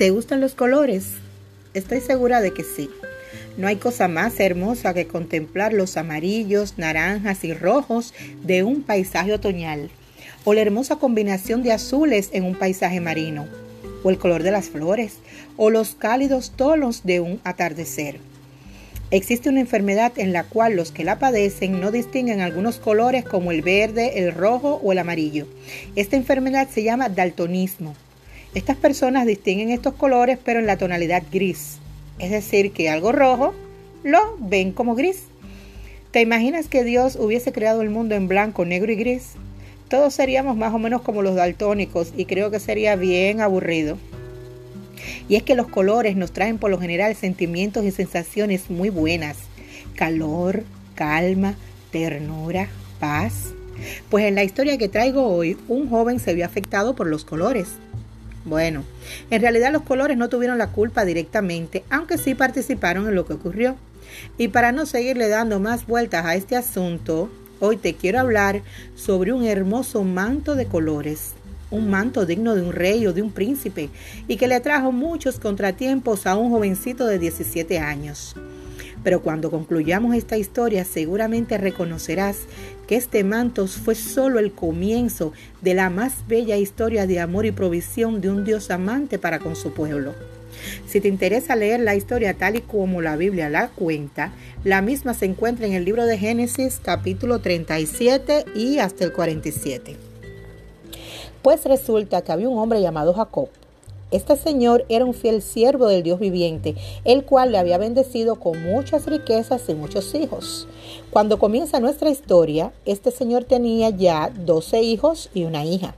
¿Te gustan los colores? Estoy segura de que sí. No hay cosa más hermosa que contemplar los amarillos, naranjas y rojos de un paisaje otoñal, o la hermosa combinación de azules en un paisaje marino, o el color de las flores, o los cálidos tonos de un atardecer. Existe una enfermedad en la cual los que la padecen no distinguen algunos colores como el verde, el rojo o el amarillo. Esta enfermedad se llama daltonismo. Estas personas distinguen estos colores pero en la tonalidad gris. Es decir, que algo rojo lo ven como gris. ¿Te imaginas que Dios hubiese creado el mundo en blanco, negro y gris? Todos seríamos más o menos como los daltónicos y creo que sería bien aburrido. Y es que los colores nos traen por lo general sentimientos y sensaciones muy buenas. Calor, calma, ternura, paz. Pues en la historia que traigo hoy, un joven se vio afectado por los colores. Bueno, en realidad los colores no tuvieron la culpa directamente, aunque sí participaron en lo que ocurrió. Y para no seguirle dando más vueltas a este asunto, hoy te quiero hablar sobre un hermoso manto de colores un manto digno de un rey o de un príncipe, y que le trajo muchos contratiempos a un jovencito de 17 años. Pero cuando concluyamos esta historia seguramente reconocerás que este manto fue solo el comienzo de la más bella historia de amor y provisión de un Dios amante para con su pueblo. Si te interesa leer la historia tal y como la Biblia la cuenta, la misma se encuentra en el libro de Génesis capítulo 37 y hasta el 47. Pues resulta que había un hombre llamado Jacob. Este señor era un fiel siervo del Dios viviente, el cual le había bendecido con muchas riquezas y muchos hijos. Cuando comienza nuestra historia, este señor tenía ya doce hijos y una hija.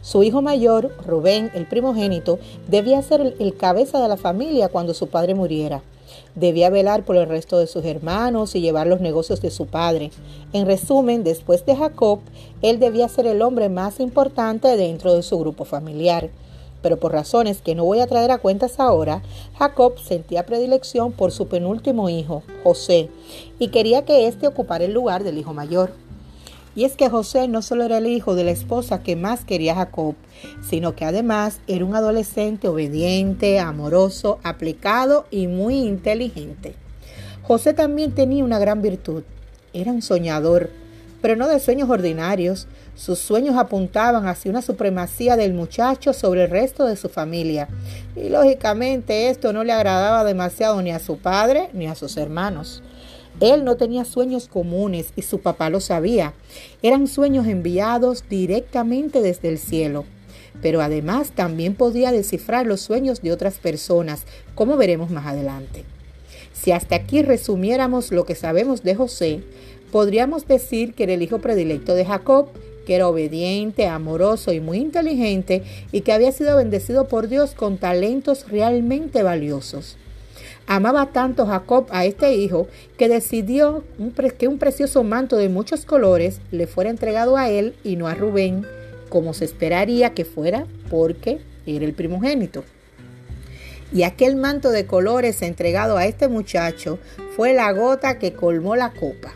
Su hijo mayor, Rubén, el primogénito, debía ser el cabeza de la familia cuando su padre muriera. Debía velar por el resto de sus hermanos y llevar los negocios de su padre. En resumen, después de Jacob, él debía ser el hombre más importante dentro de su grupo familiar. Pero por razones que no voy a traer a cuentas ahora, Jacob sentía predilección por su penúltimo hijo, José, y quería que éste ocupara el lugar del hijo mayor. Y es que José no solo era el hijo de la esposa que más quería Jacob, sino que además era un adolescente obediente, amoroso, aplicado y muy inteligente. José también tenía una gran virtud. Era un soñador, pero no de sueños ordinarios. Sus sueños apuntaban hacia una supremacía del muchacho sobre el resto de su familia. Y lógicamente esto no le agradaba demasiado ni a su padre ni a sus hermanos. Él no tenía sueños comunes y su papá lo sabía. Eran sueños enviados directamente desde el cielo. Pero además también podía descifrar los sueños de otras personas, como veremos más adelante. Si hasta aquí resumiéramos lo que sabemos de José, podríamos decir que era el hijo predilecto de Jacob, que era obediente, amoroso y muy inteligente y que había sido bendecido por Dios con talentos realmente valiosos. Amaba tanto Jacob a este hijo que decidió que un precioso manto de muchos colores le fuera entregado a él y no a Rubén, como se esperaría que fuera porque era el primogénito. Y aquel manto de colores entregado a este muchacho fue la gota que colmó la copa.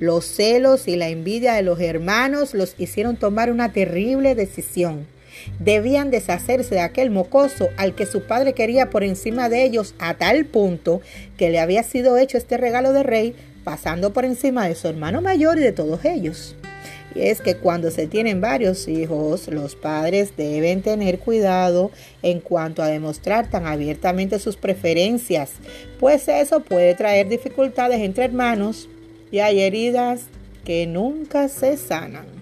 Los celos y la envidia de los hermanos los hicieron tomar una terrible decisión debían deshacerse de aquel mocoso al que su padre quería por encima de ellos a tal punto que le había sido hecho este regalo de rey pasando por encima de su hermano mayor y de todos ellos. Y es que cuando se tienen varios hijos, los padres deben tener cuidado en cuanto a demostrar tan abiertamente sus preferencias, pues eso puede traer dificultades entre hermanos y hay heridas que nunca se sanan.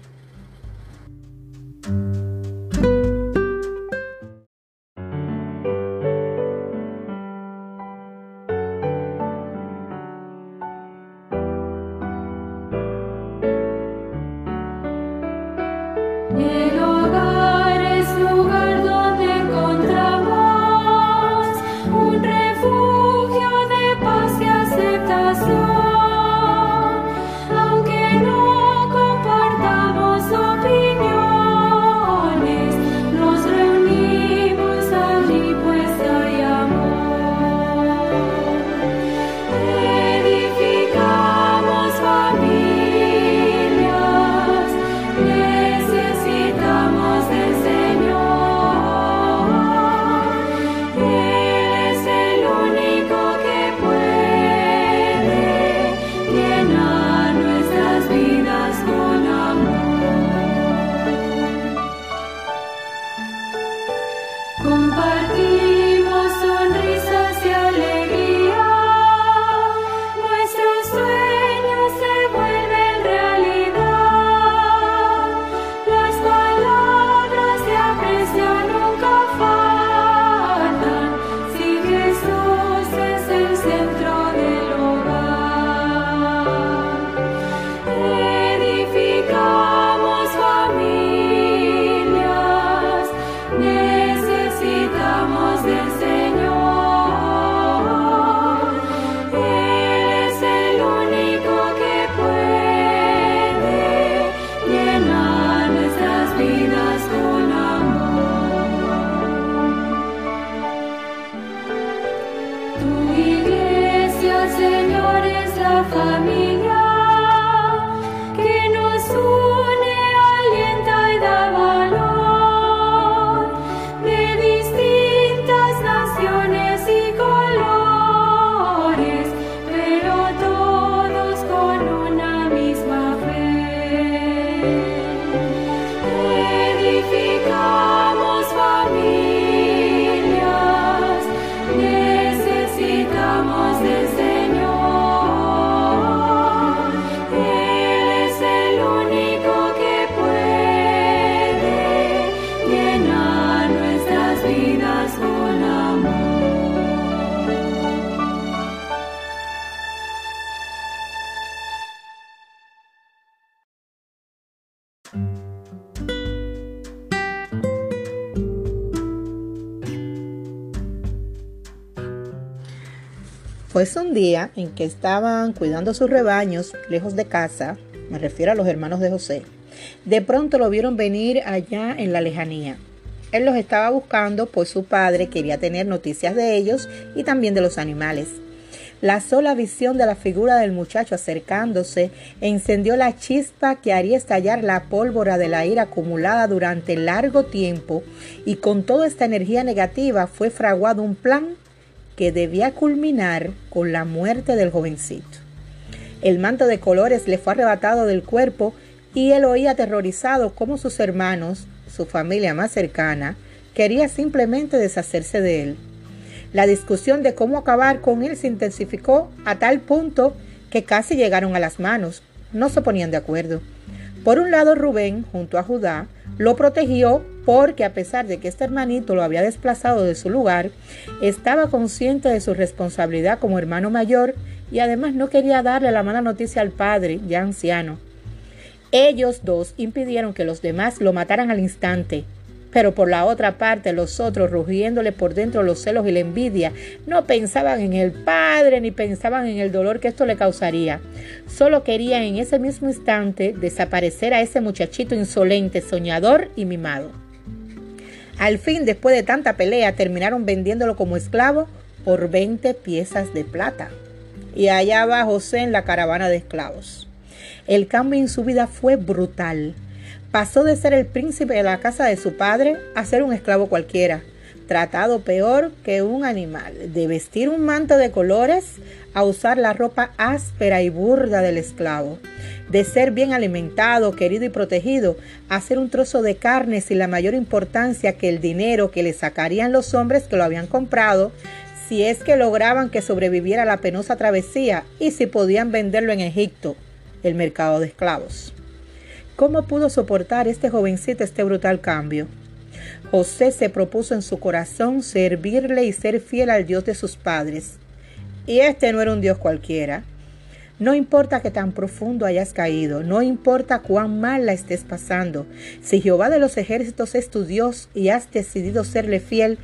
Pues un día en que estaban cuidando sus rebaños lejos de casa, me refiero a los hermanos de José, de pronto lo vieron venir allá en la lejanía. Él los estaba buscando, pues su padre quería tener noticias de ellos y también de los animales. La sola visión de la figura del muchacho acercándose encendió la chispa que haría estallar la pólvora de la ira acumulada durante largo tiempo y con toda esta energía negativa fue fraguado un plan que debía culminar con la muerte del jovencito. El manto de colores le fue arrebatado del cuerpo y él oía aterrorizado cómo sus hermanos, su familia más cercana, quería simplemente deshacerse de él. La discusión de cómo acabar con él se intensificó a tal punto que casi llegaron a las manos. No se ponían de acuerdo. Por un lado, Rubén, junto a Judá, lo protegió porque a pesar de que este hermanito lo había desplazado de su lugar, estaba consciente de su responsabilidad como hermano mayor y además no quería darle la mala noticia al padre, ya anciano. Ellos dos impidieron que los demás lo mataran al instante, pero por la otra parte, los otros, rugiéndole por dentro los celos y la envidia, no pensaban en el padre ni pensaban en el dolor que esto le causaría. Solo querían en ese mismo instante desaparecer a ese muchachito insolente, soñador y mimado. Al fin, después de tanta pelea, terminaron vendiéndolo como esclavo por 20 piezas de plata. Y allá va José en la caravana de esclavos. El cambio en su vida fue brutal. Pasó de ser el príncipe de la casa de su padre a ser un esclavo cualquiera, tratado peor que un animal, de vestir un manto de colores a usar la ropa áspera y burda del esclavo, de ser bien alimentado, querido y protegido, a ser un trozo de carne sin la mayor importancia que el dinero que le sacarían los hombres que lo habían comprado, si es que lograban que sobreviviera la penosa travesía y si podían venderlo en Egipto, el mercado de esclavos. ¿Cómo pudo soportar este jovencito este brutal cambio? José se propuso en su corazón servirle y ser fiel al Dios de sus padres. Y este no era un Dios cualquiera. No importa que tan profundo hayas caído, no importa cuán mal la estés pasando, si Jehová de los ejércitos es tu Dios y has decidido serle fiel,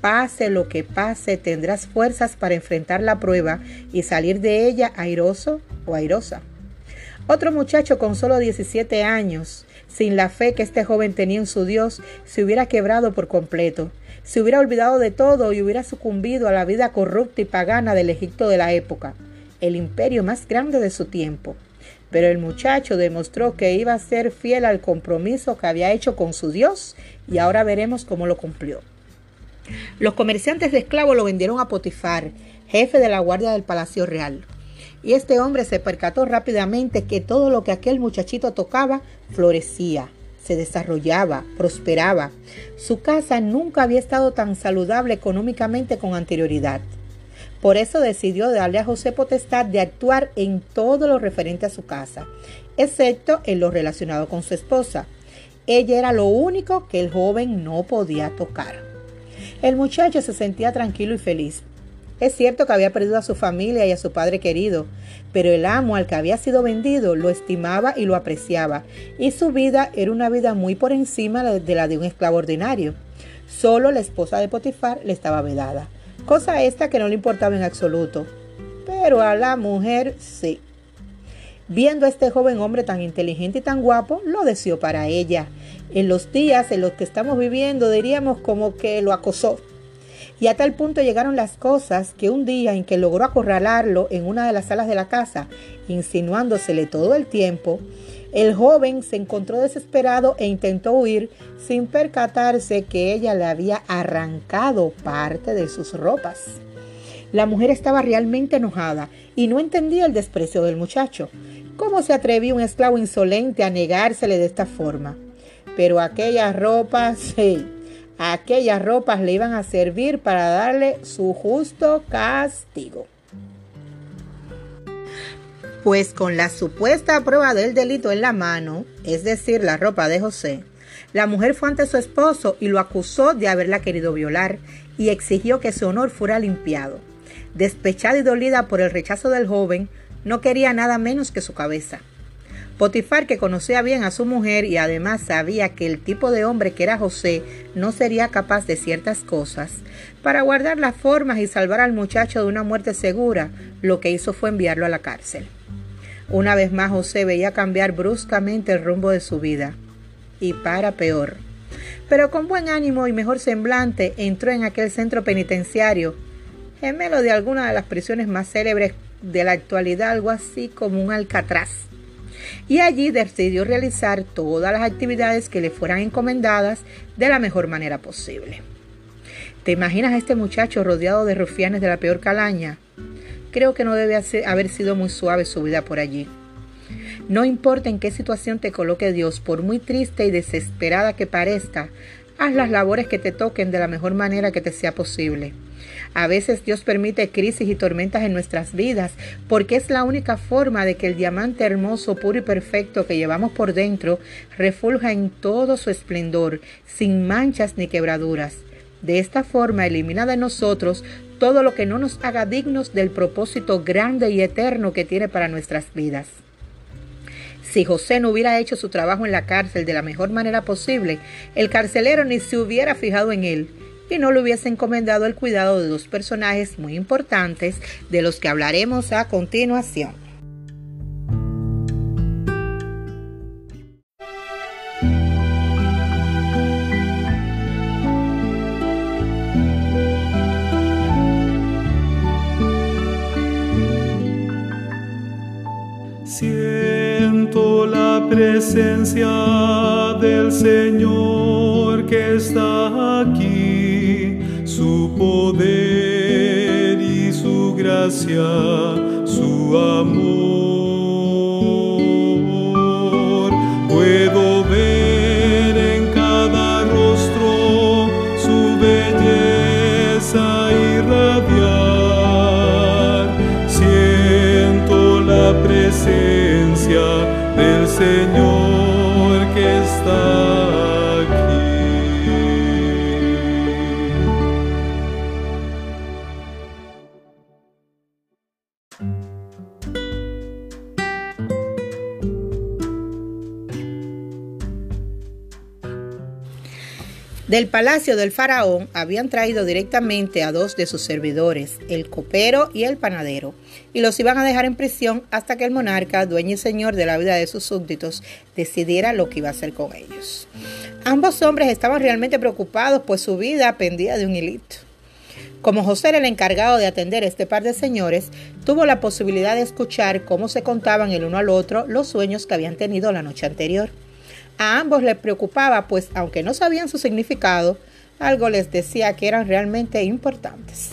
pase lo que pase, tendrás fuerzas para enfrentar la prueba y salir de ella airoso o airosa. Otro muchacho con solo 17 años, sin la fe que este joven tenía en su Dios, se hubiera quebrado por completo, se hubiera olvidado de todo y hubiera sucumbido a la vida corrupta y pagana del Egipto de la época, el imperio más grande de su tiempo. Pero el muchacho demostró que iba a ser fiel al compromiso que había hecho con su Dios y ahora veremos cómo lo cumplió. Los comerciantes de esclavos lo vendieron a Potifar, jefe de la guardia del Palacio Real. Y este hombre se percató rápidamente que todo lo que aquel muchachito tocaba florecía, se desarrollaba, prosperaba. Su casa nunca había estado tan saludable económicamente con anterioridad. Por eso decidió darle a José potestad de actuar en todo lo referente a su casa, excepto en lo relacionado con su esposa. Ella era lo único que el joven no podía tocar. El muchacho se sentía tranquilo y feliz, es cierto que había perdido a su familia y a su padre querido, pero el amo al que había sido vendido lo estimaba y lo apreciaba, y su vida era una vida muy por encima de la de un esclavo ordinario. Solo la esposa de Potifar le estaba vedada, cosa esta que no le importaba en absoluto, pero a la mujer sí. Viendo a este joven hombre tan inteligente y tan guapo, lo deseó para ella. En los días en los que estamos viviendo diríamos como que lo acosó y a tal punto llegaron las cosas que un día en que logró acorralarlo en una de las salas de la casa, insinuándosele todo el tiempo, el joven se encontró desesperado e intentó huir sin percatarse que ella le había arrancado parte de sus ropas. La mujer estaba realmente enojada y no entendía el desprecio del muchacho. ¿Cómo se atrevía un esclavo insolente a negársele de esta forma? Pero aquellas ropas, sí, aquellas ropas le iban a servir para darle su justo castigo. Pues con la supuesta prueba del delito en la mano, es decir, la ropa de José, la mujer fue ante su esposo y lo acusó de haberla querido violar y exigió que su honor fuera limpiado. Despechada y dolida por el rechazo del joven, no quería nada menos que su cabeza. Potifar, que conocía bien a su mujer y además sabía que el tipo de hombre que era José no sería capaz de ciertas cosas, para guardar las formas y salvar al muchacho de una muerte segura, lo que hizo fue enviarlo a la cárcel. Una vez más José veía cambiar bruscamente el rumbo de su vida, y para peor. Pero con buen ánimo y mejor semblante entró en aquel centro penitenciario, gemelo de alguna de las prisiones más célebres de la actualidad, algo así como un alcatraz. Y allí decidió realizar todas las actividades que le fueran encomendadas de la mejor manera posible. ¿Te imaginas a este muchacho rodeado de rufianes de la peor calaña? Creo que no debe haber sido muy suave su vida por allí. No importa en qué situación te coloque Dios, por muy triste y desesperada que parezca, haz las labores que te toquen de la mejor manera que te sea posible. A veces Dios permite crisis y tormentas en nuestras vidas porque es la única forma de que el diamante hermoso, puro y perfecto que llevamos por dentro refulja en todo su esplendor, sin manchas ni quebraduras. De esta forma elimina de nosotros todo lo que no nos haga dignos del propósito grande y eterno que tiene para nuestras vidas. Si José no hubiera hecho su trabajo en la cárcel de la mejor manera posible, el carcelero ni se hubiera fijado en él y no le hubiese encomendado el cuidado de dos personajes muy importantes de los que hablaremos a continuación. Presencia del Señor que está aquí su poder y su gracia, su amor. Puedo ver en cada rostro su belleza irradiar. Siento la presencia del Señor Del palacio del faraón habían traído directamente a dos de sus servidores, el copero y el panadero, y los iban a dejar en prisión hasta que el monarca, dueño y señor de la vida de sus súbditos, decidiera lo que iba a hacer con ellos. Ambos hombres estaban realmente preocupados, pues su vida pendía de un hilito. Como José era el encargado de atender a este par de señores, tuvo la posibilidad de escuchar cómo se contaban el uno al otro los sueños que habían tenido la noche anterior. A ambos les preocupaba, pues aunque no sabían su significado, algo les decía que eran realmente importantes.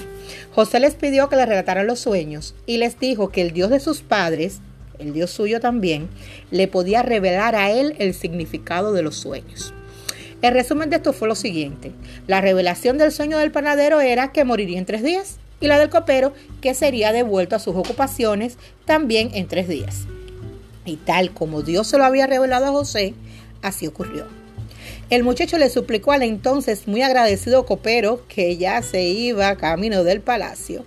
José les pidió que le relataran los sueños y les dijo que el Dios de sus padres, el Dios suyo también, le podía revelar a él el significado de los sueños. El resumen de esto fue lo siguiente. La revelación del sueño del panadero era que moriría en tres días y la del copero que sería devuelto a sus ocupaciones también en tres días. Y tal como Dios se lo había revelado a José, Así ocurrió. El muchacho le suplicó al entonces muy agradecido copero, que ya se iba camino del palacio,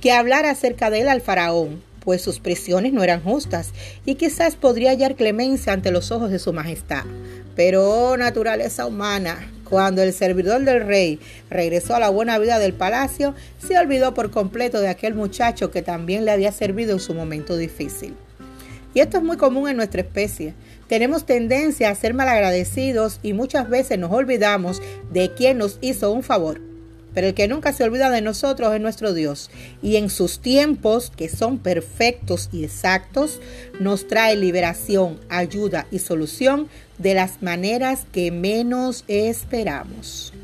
que hablara acerca de él al faraón, pues sus prisiones no eran justas y quizás podría hallar clemencia ante los ojos de su majestad. Pero, oh, naturaleza humana, cuando el servidor del rey regresó a la buena vida del palacio, se olvidó por completo de aquel muchacho que también le había servido en su momento difícil. Y esto es muy común en nuestra especie. Tenemos tendencia a ser malagradecidos y muchas veces nos olvidamos de quien nos hizo un favor. Pero el que nunca se olvida de nosotros es nuestro Dios. Y en sus tiempos, que son perfectos y exactos, nos trae liberación, ayuda y solución de las maneras que menos esperamos.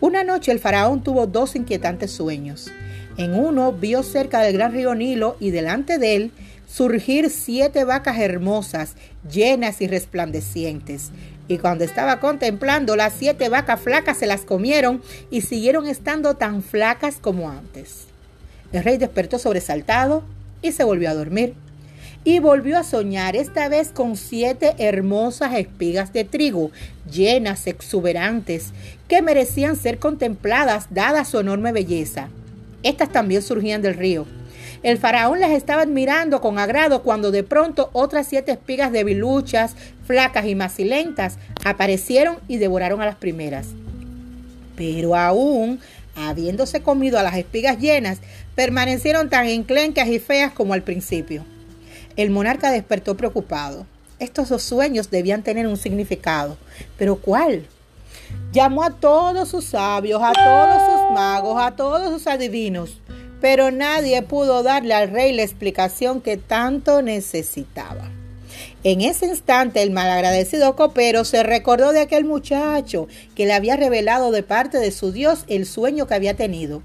Una noche el faraón tuvo dos inquietantes sueños. En uno vio cerca del gran río Nilo y delante de él surgir siete vacas hermosas, llenas y resplandecientes. Y cuando estaba contemplando, las siete vacas flacas se las comieron y siguieron estando tan flacas como antes. El rey despertó sobresaltado y se volvió a dormir. Y volvió a soñar, esta vez con siete hermosas espigas de trigo, llenas, exuberantes, que merecían ser contempladas dada su enorme belleza. Estas también surgían del río El faraón las estaba admirando con agrado cuando de pronto otras siete espigas debiluchas, flacas y macilentas aparecieron y devoraron a las primeras. Pero aún, habiéndose comido a las espigas llenas, permanecieron tan enclencas y feas como al principio. El monarca despertó preocupado. Estos dos sueños debían tener un significado. ¿Pero cuál? Llamó a todos sus sabios, a todos sus magos, a todos sus adivinos, pero nadie pudo darle al rey la explicación que tanto necesitaba. En ese instante el malagradecido copero se recordó de aquel muchacho que le había revelado de parte de su Dios el sueño que había tenido.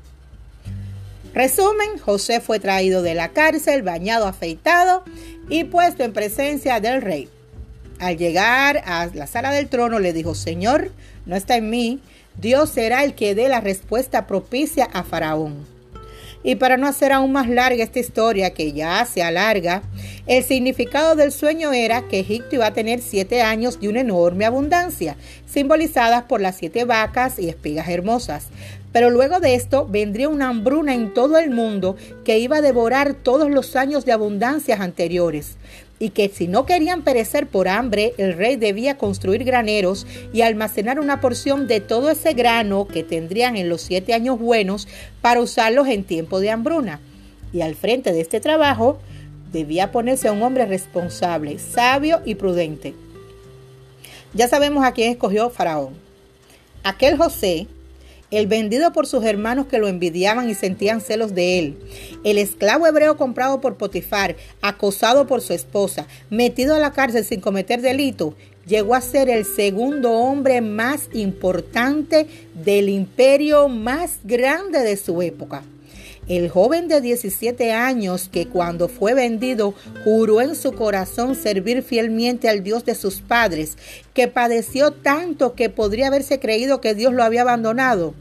Resumen, José fue traído de la cárcel, bañado, afeitado y puesto en presencia del rey. Al llegar a la sala del trono le dijo, Señor, no está en mí, Dios será el que dé la respuesta propicia a Faraón. Y para no hacer aún más larga esta historia, que ya se alarga, el significado del sueño era que Egipto iba a tener siete años de una enorme abundancia, simbolizadas por las siete vacas y espigas hermosas. Pero luego de esto vendría una hambruna en todo el mundo que iba a devorar todos los años de abundancias anteriores y que si no querían perecer por hambre, el rey debía construir graneros y almacenar una porción de todo ese grano que tendrían en los siete años buenos para usarlos en tiempo de hambruna. Y al frente de este trabajo debía ponerse un hombre responsable, sabio y prudente. Ya sabemos a quién escogió Faraón. Aquel José el vendido por sus hermanos que lo envidiaban y sentían celos de él, el esclavo hebreo comprado por Potifar, acosado por su esposa, metido a la cárcel sin cometer delito, llegó a ser el segundo hombre más importante del imperio más grande de su época. El joven de 17 años que cuando fue vendido juró en su corazón servir fielmente al Dios de sus padres, que padeció tanto que podría haberse creído que Dios lo había abandonado,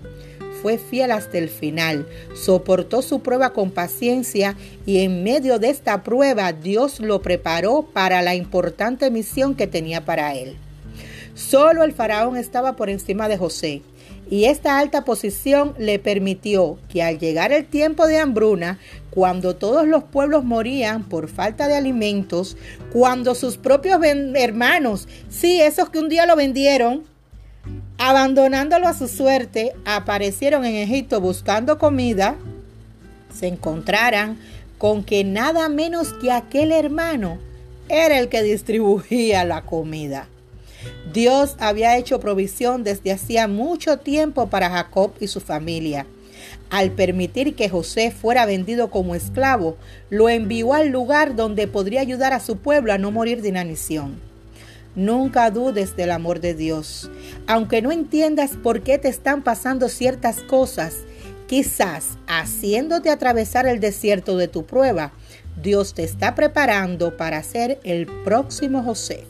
fue fiel hasta el final, soportó su prueba con paciencia y en medio de esta prueba Dios lo preparó para la importante misión que tenía para él. Solo el faraón estaba por encima de José y esta alta posición le permitió que al llegar el tiempo de hambruna, cuando todos los pueblos morían por falta de alimentos, cuando sus propios hermanos, sí, esos que un día lo vendieron, abandonándolo a su suerte, aparecieron en Egipto buscando comida, se encontraran con que nada menos que aquel hermano era el que distribuía la comida. Dios había hecho provisión desde hacía mucho tiempo para Jacob y su familia. Al permitir que José fuera vendido como esclavo, lo envió al lugar donde podría ayudar a su pueblo a no morir de inanición. Nunca dudes del amor de Dios. Aunque no entiendas por qué te están pasando ciertas cosas, quizás haciéndote atravesar el desierto de tu prueba, Dios te está preparando para ser el próximo José.